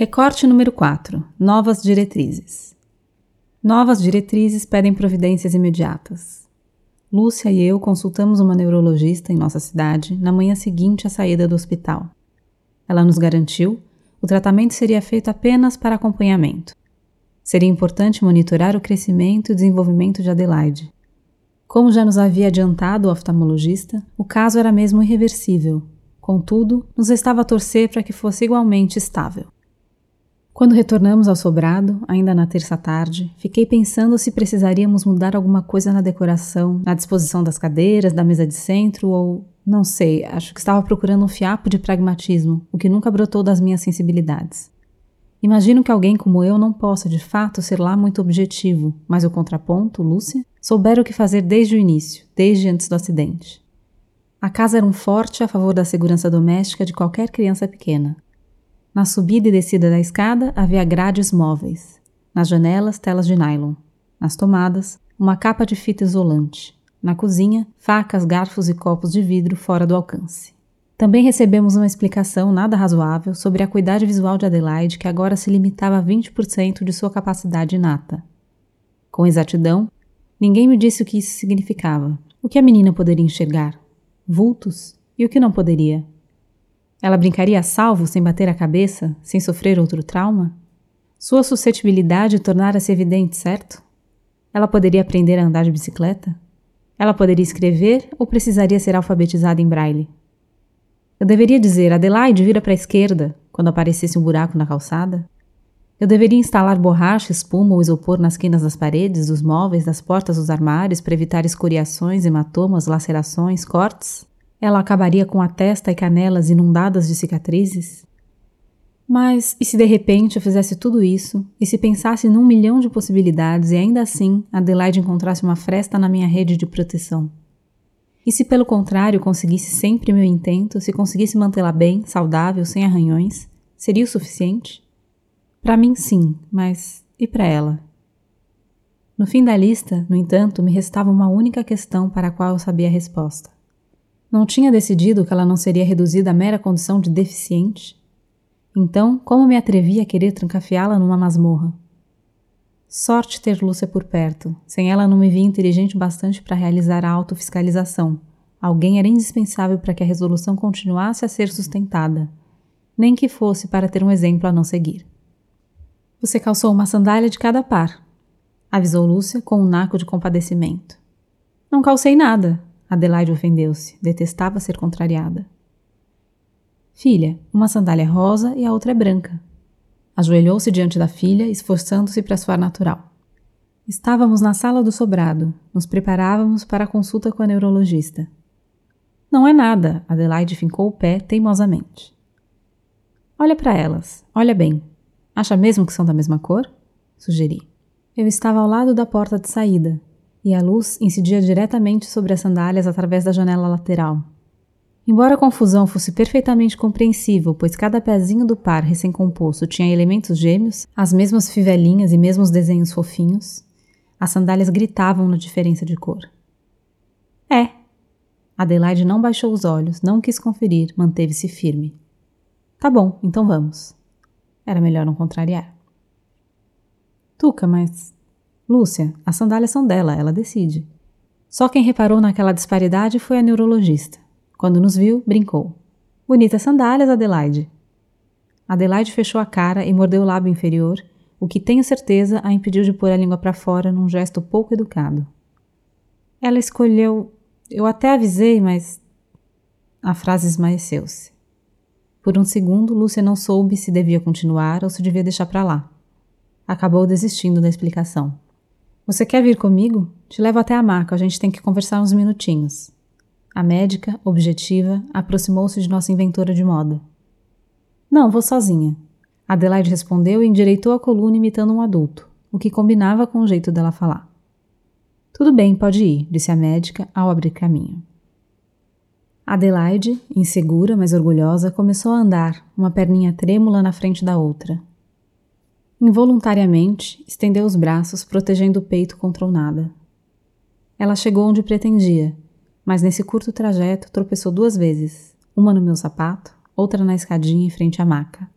Recorte número 4. Novas diretrizes. Novas diretrizes pedem providências imediatas. Lúcia e eu consultamos uma neurologista em nossa cidade na manhã seguinte à saída do hospital. Ela nos garantiu o tratamento seria feito apenas para acompanhamento. Seria importante monitorar o crescimento e desenvolvimento de Adelaide. Como já nos havia adiantado o oftalmologista, o caso era mesmo irreversível. Contudo, nos restava torcer para que fosse igualmente estável. Quando retornamos ao sobrado, ainda na terça tarde, fiquei pensando se precisaríamos mudar alguma coisa na decoração, na disposição das cadeiras, da mesa de centro ou. Não sei, acho que estava procurando um fiapo de pragmatismo, o que nunca brotou das minhas sensibilidades. Imagino que alguém como eu não possa, de fato, ser lá muito objetivo, mas o contraponto, Lúcia, soubera o que fazer desde o início, desde antes do acidente. A casa era um forte a favor da segurança doméstica de qualquer criança pequena, na subida e descida da escada havia grades móveis. Nas janelas, telas de nylon. Nas tomadas, uma capa de fita isolante. Na cozinha, facas, garfos e copos de vidro fora do alcance. Também recebemos uma explicação nada razoável sobre a acuidade visual de Adelaide, que agora se limitava a 20% de sua capacidade inata. Com exatidão, ninguém me disse o que isso significava. O que a menina poderia enxergar? Vultos? E o que não poderia? Ela brincaria a salvo sem bater a cabeça, sem sofrer outro trauma? Sua suscetibilidade tornara-se evidente, certo? Ela poderia aprender a andar de bicicleta? Ela poderia escrever ou precisaria ser alfabetizada em braille? Eu deveria dizer Adelaide vira para a esquerda quando aparecesse um buraco na calçada? Eu deveria instalar borracha, espuma ou isopor nas quinas das paredes, dos móveis, das portas dos armários para evitar escoriações, hematomas, lacerações, cortes? Ela acabaria com a testa e canelas inundadas de cicatrizes? Mas e se de repente eu fizesse tudo isso, e se pensasse num milhão de possibilidades e ainda assim Adelaide encontrasse uma fresta na minha rede de proteção? E se pelo contrário conseguisse sempre meu intento, se conseguisse mantê-la bem, saudável, sem arranhões, seria o suficiente? Para mim, sim, mas e para ela? No fim da lista, no entanto, me restava uma única questão para a qual eu sabia a resposta. Não tinha decidido que ela não seria reduzida à mera condição de deficiente? Então, como me atrevi a querer trancafiá-la numa masmorra? Sorte ter Lúcia por perto. Sem ela não me via inteligente bastante para realizar a autofiscalização. Alguém era indispensável para que a resolução continuasse a ser sustentada, nem que fosse para ter um exemplo a não seguir. Você calçou uma sandália de cada par, avisou Lúcia com um naco de compadecimento. Não calcei nada, Adelaide ofendeu-se, detestava ser contrariada. Filha, uma sandália é rosa e a outra é branca. Ajoelhou-se diante da filha, esforçando-se para soar natural. Estávamos na sala do sobrado, nos preparávamos para a consulta com a neurologista. Não é nada, Adelaide fincou o pé teimosamente. Olha para elas, olha bem. Acha mesmo que são da mesma cor? Sugeri. Eu estava ao lado da porta de saída, e a luz incidia diretamente sobre as sandálias através da janela lateral. Embora a confusão fosse perfeitamente compreensível, pois cada pezinho do par recém-composto tinha elementos gêmeos, as mesmas fivelinhas e mesmos desenhos fofinhos, as sandálias gritavam na diferença de cor. É. Adelaide não baixou os olhos, não quis conferir, manteve-se firme. Tá bom, então vamos. Era melhor não contrariar. Tuca, mas Lúcia, as sandálias são dela, ela decide. Só quem reparou naquela disparidade foi a neurologista. Quando nos viu, brincou. Bonitas sandálias, Adelaide. Adelaide fechou a cara e mordeu o lábio inferior, o que tenho certeza a impediu de pôr a língua para fora num gesto pouco educado. Ela escolheu. Eu até avisei, mas. A frase esmaeceu-se. Por um segundo, Lúcia não soube se devia continuar ou se devia deixar para lá. Acabou desistindo da explicação. Você quer vir comigo? Te levo até a maca, a gente tem que conversar uns minutinhos. A médica, objetiva, aproximou-se de nossa inventora de moda. Não, vou sozinha. Adelaide respondeu e endireitou a coluna imitando um adulto, o que combinava com o jeito dela falar. Tudo bem, pode ir, disse a médica ao abrir caminho. Adelaide, insegura, mas orgulhosa, começou a andar, uma perninha trêmula na frente da outra, Involuntariamente, estendeu os braços, protegendo o peito contra o nada. Ela chegou onde pretendia, mas nesse curto trajeto tropeçou duas vezes, uma no meu sapato, outra na escadinha em frente à maca.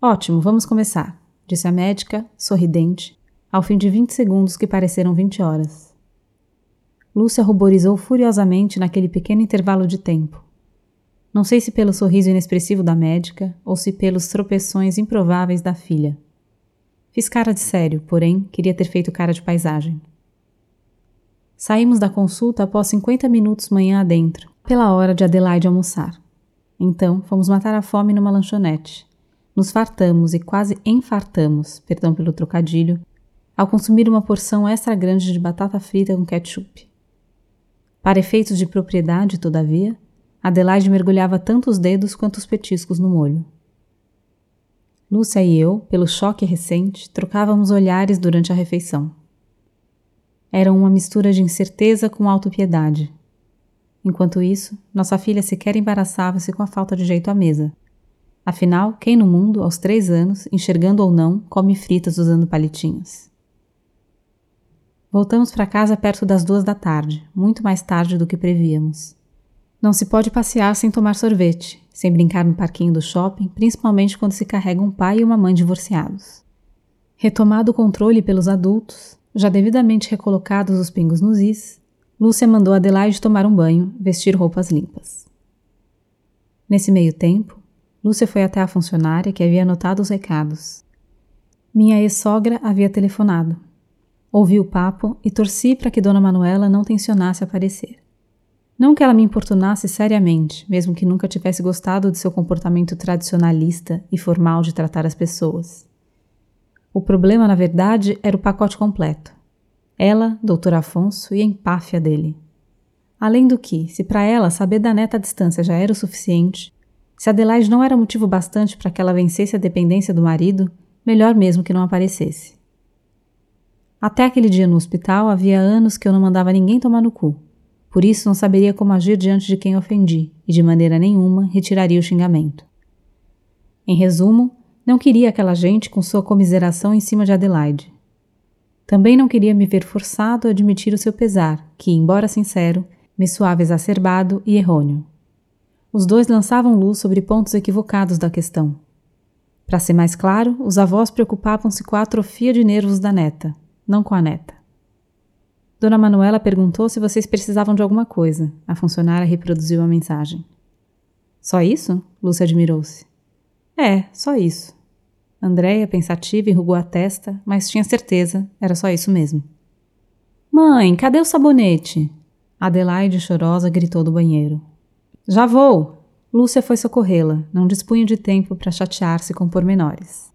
Ótimo, vamos começar, disse a médica, sorridente, ao fim de 20 segundos que pareceram 20 horas. Lúcia ruborizou furiosamente naquele pequeno intervalo de tempo. Não sei se pelo sorriso inexpressivo da médica ou se pelos tropeções improváveis da filha. Fiz cara de sério, porém queria ter feito cara de paisagem. Saímos da consulta após 50 minutos manhã adentro, pela hora de Adelaide almoçar. Então, fomos matar a fome numa lanchonete. Nos fartamos e quase enfartamos, perdão pelo trocadilho, ao consumir uma porção extra grande de batata frita com ketchup. Para efeitos de propriedade, todavia, Adelaide mergulhava tanto os dedos quanto os petiscos no molho. Lúcia e eu, pelo choque recente, trocávamos olhares durante a refeição. Era uma mistura de incerteza com autopiedade. Enquanto isso, nossa filha sequer embaraçava-se com a falta de jeito à mesa. Afinal, quem no mundo, aos três anos, enxergando ou não, come fritas usando palitinhos? Voltamos para casa perto das duas da tarde, muito mais tarde do que prevíamos. Não se pode passear sem tomar sorvete, sem brincar no parquinho do shopping, principalmente quando se carrega um pai e uma mãe divorciados. Retomado o controle pelos adultos, já devidamente recolocados os pingos nos is, Lúcia mandou Adelaide tomar um banho, vestir roupas limpas. Nesse meio tempo, Lúcia foi até a funcionária que havia anotado os recados. Minha ex-sogra havia telefonado. Ouvi o papo e torci para que Dona Manuela não tensionasse aparecer. Não que ela me importunasse seriamente, mesmo que nunca tivesse gostado de seu comportamento tradicionalista e formal de tratar as pessoas. O problema, na verdade, era o pacote completo. Ela, doutor Afonso e a empáfia dele. Além do que, se para ela saber da neta à distância já era o suficiente, se Adelaide não era motivo bastante para que ela vencesse a dependência do marido, melhor mesmo que não aparecesse. Até aquele dia no hospital havia anos que eu não mandava ninguém tomar no cu. Por isso não saberia como agir diante de quem ofendi e de maneira nenhuma retiraria o xingamento. Em resumo, não queria aquela gente com sua comiseração em cima de Adelaide. Também não queria me ver forçado a admitir o seu pesar, que, embora sincero, me soava exacerbado e errôneo. Os dois lançavam luz sobre pontos equivocados da questão. Para ser mais claro, os avós preocupavam-se com a atrofia de nervos da neta, não com a neta. Dona Manuela perguntou se vocês precisavam de alguma coisa. A funcionária reproduziu a mensagem. Só isso? Lúcia admirou-se. É, só isso. Andréia, pensativa, enrugou a testa, mas tinha certeza, era só isso mesmo. Mãe, cadê o sabonete? Adelaide, chorosa, gritou do banheiro. Já vou! Lúcia foi socorrê-la, não dispunha de tempo para chatear-se com pormenores.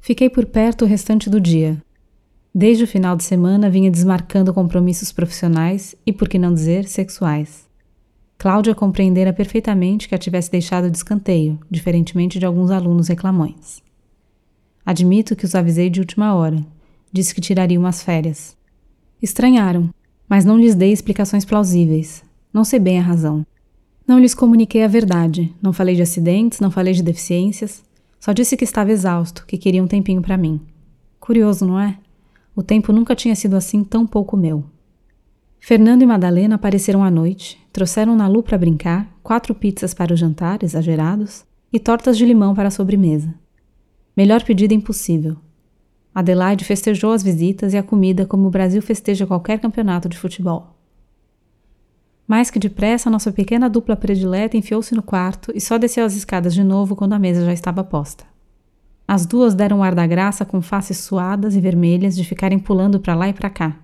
Fiquei por perto o restante do dia. Desde o final de semana vinha desmarcando compromissos profissionais e, por que não dizer, sexuais. Cláudia compreendera perfeitamente que a tivesse deixado de escanteio, diferentemente de alguns alunos reclamões. Admito que os avisei de última hora. Disse que tiraria umas férias. Estranharam, mas não lhes dei explicações plausíveis. Não sei bem a razão. Não lhes comuniquei a verdade, não falei de acidentes, não falei de deficiências, só disse que estava exausto, que queria um tempinho para mim. Curioso, não é? O tempo nunca tinha sido assim tão pouco meu. Fernando e Madalena apareceram à noite, trouxeram Nalu para brincar, quatro pizzas para o jantar, exagerados, e tortas de limão para a sobremesa. Melhor pedido impossível. Adelaide festejou as visitas e a comida como o Brasil festeja qualquer campeonato de futebol. Mais que depressa, nossa pequena dupla predileta enfiou-se no quarto e só desceu as escadas de novo quando a mesa já estava posta. As duas deram um ar da graça com faces suadas e vermelhas de ficarem pulando para lá e para cá.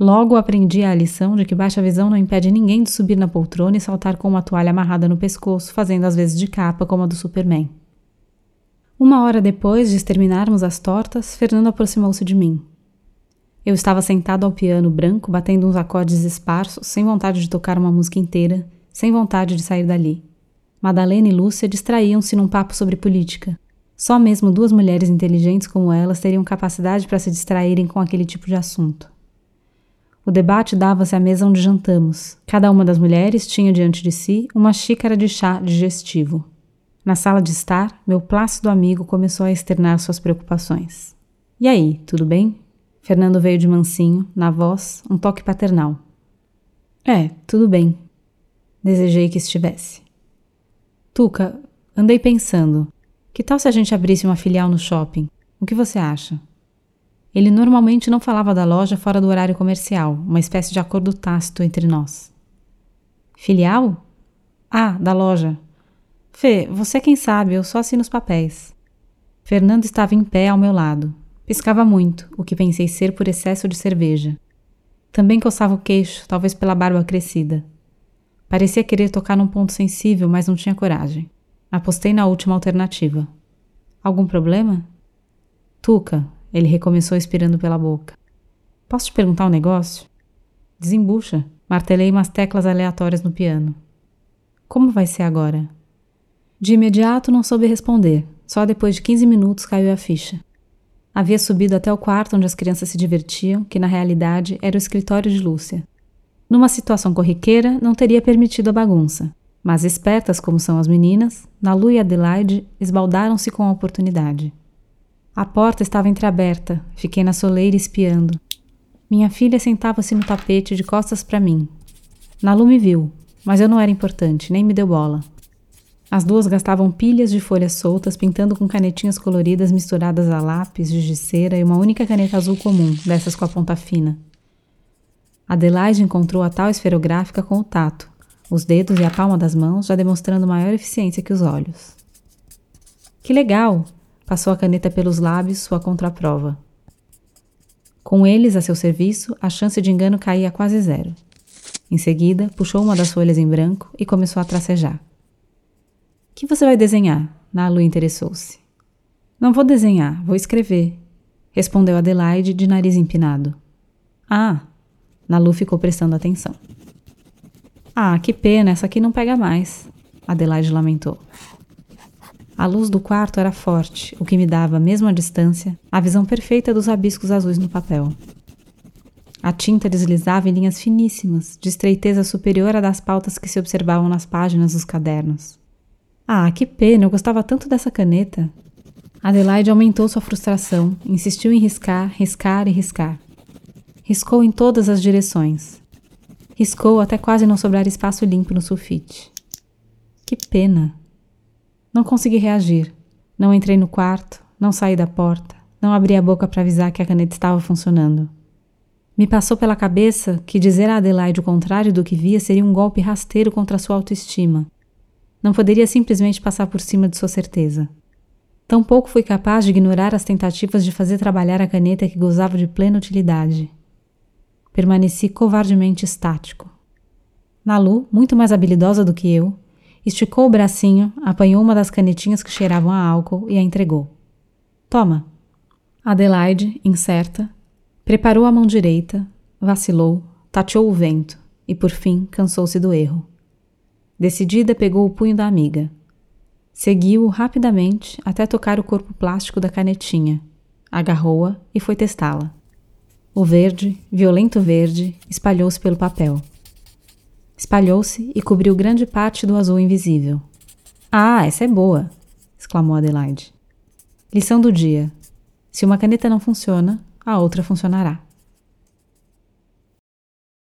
Logo aprendi a lição de que baixa visão não impede ninguém de subir na poltrona e saltar com uma toalha amarrada no pescoço, fazendo às vezes de capa como a do Superman. Uma hora depois de exterminarmos as tortas, Fernando aproximou-se de mim. Eu estava sentado ao piano branco, batendo uns acordes esparsos, sem vontade de tocar uma música inteira, sem vontade de sair dali. Madalena e Lúcia distraíam-se num papo sobre política. Só mesmo duas mulheres inteligentes como elas teriam capacidade para se distraírem com aquele tipo de assunto. O debate dava-se à mesa onde jantamos. Cada uma das mulheres tinha diante de si uma xícara de chá digestivo. Na sala de estar, meu plácido amigo começou a externar suas preocupações. E aí, tudo bem? Fernando veio de mansinho, na voz, um toque paternal. É, tudo bem. Desejei que estivesse. Tuca, Andei pensando, que tal se a gente abrisse uma filial no shopping? O que você acha? Ele normalmente não falava da loja fora do horário comercial, uma espécie de acordo tácito entre nós. Filial? Ah, da loja. Fê, você quem sabe, eu só assino os papéis. Fernando estava em pé ao meu lado. Piscava muito, o que pensei ser por excesso de cerveja. Também coçava o queixo, talvez pela barba crescida. Parecia querer tocar num ponto sensível, mas não tinha coragem. Apostei na última alternativa. Algum problema? Tuca, ele recomeçou expirando pela boca. Posso te perguntar um negócio? Desembucha. Martelei umas teclas aleatórias no piano. Como vai ser agora? De imediato não soube responder. Só depois de 15 minutos caiu a ficha. Havia subido até o quarto onde as crianças se divertiam, que na realidade era o escritório de Lúcia. Numa situação corriqueira, não teria permitido a bagunça. Mas espertas como são as meninas, Nalu e Adelaide esbaldaram-se com a oportunidade. A porta estava entreaberta, fiquei na soleira espiando. Minha filha sentava-se no tapete de costas para mim. Nalu me viu, mas eu não era importante, nem me deu bola. As duas gastavam pilhas de folhas soltas, pintando com canetinhas coloridas misturadas a lápis, giz de cera e uma única caneta azul comum, dessas com a ponta fina. Adelaide encontrou a tal esferográfica com o tato, os dedos e a palma das mãos já demonstrando maior eficiência que os olhos. Que legal! Passou a caneta pelos lábios, sua contraprova. Com eles a seu serviço, a chance de engano caía quase zero. Em seguida, puxou uma das folhas em branco e começou a tracejar. Que você vai desenhar? Nalu interessou-se. Não vou desenhar, vou escrever, respondeu Adelaide de nariz empinado. Ah! Nalu ficou prestando atenção. Ah, que pena, essa aqui não pega mais, Adelaide lamentou. A luz do quarto era forte, o que me dava, mesmo à distância, a visão perfeita dos rabiscos azuis no papel. A tinta deslizava em linhas finíssimas, de estreiteza superior à das pautas que se observavam nas páginas dos cadernos. Ah, que pena, eu gostava tanto dessa caneta. Adelaide aumentou sua frustração, insistiu em riscar, riscar e riscar. Riscou em todas as direções, Riscou até quase não sobrar espaço limpo no sulfite. Que pena! Não consegui reagir. Não entrei no quarto, não saí da porta, não abri a boca para avisar que a caneta estava funcionando. Me passou pela cabeça que dizer a Adelaide o contrário do que via seria um golpe rasteiro contra sua autoestima. Não poderia simplesmente passar por cima de sua certeza. Tampouco fui capaz de ignorar as tentativas de fazer trabalhar a caneta que gozava de plena utilidade. Permaneci covardemente estático. Nalu, muito mais habilidosa do que eu, esticou o bracinho, apanhou uma das canetinhas que cheiravam a álcool e a entregou. Toma. Adelaide, incerta, preparou a mão direita, vacilou, tateou o vento e, por fim, cansou-se do erro. Decidida, pegou o punho da amiga. Seguiu-o rapidamente até tocar o corpo plástico da canetinha, agarrou-a e foi testá-la. O verde, violento verde, espalhou-se pelo papel. Espalhou-se e cobriu grande parte do azul invisível. Ah, essa é boa! exclamou Adelaide. Lição do dia: se uma caneta não funciona, a outra funcionará.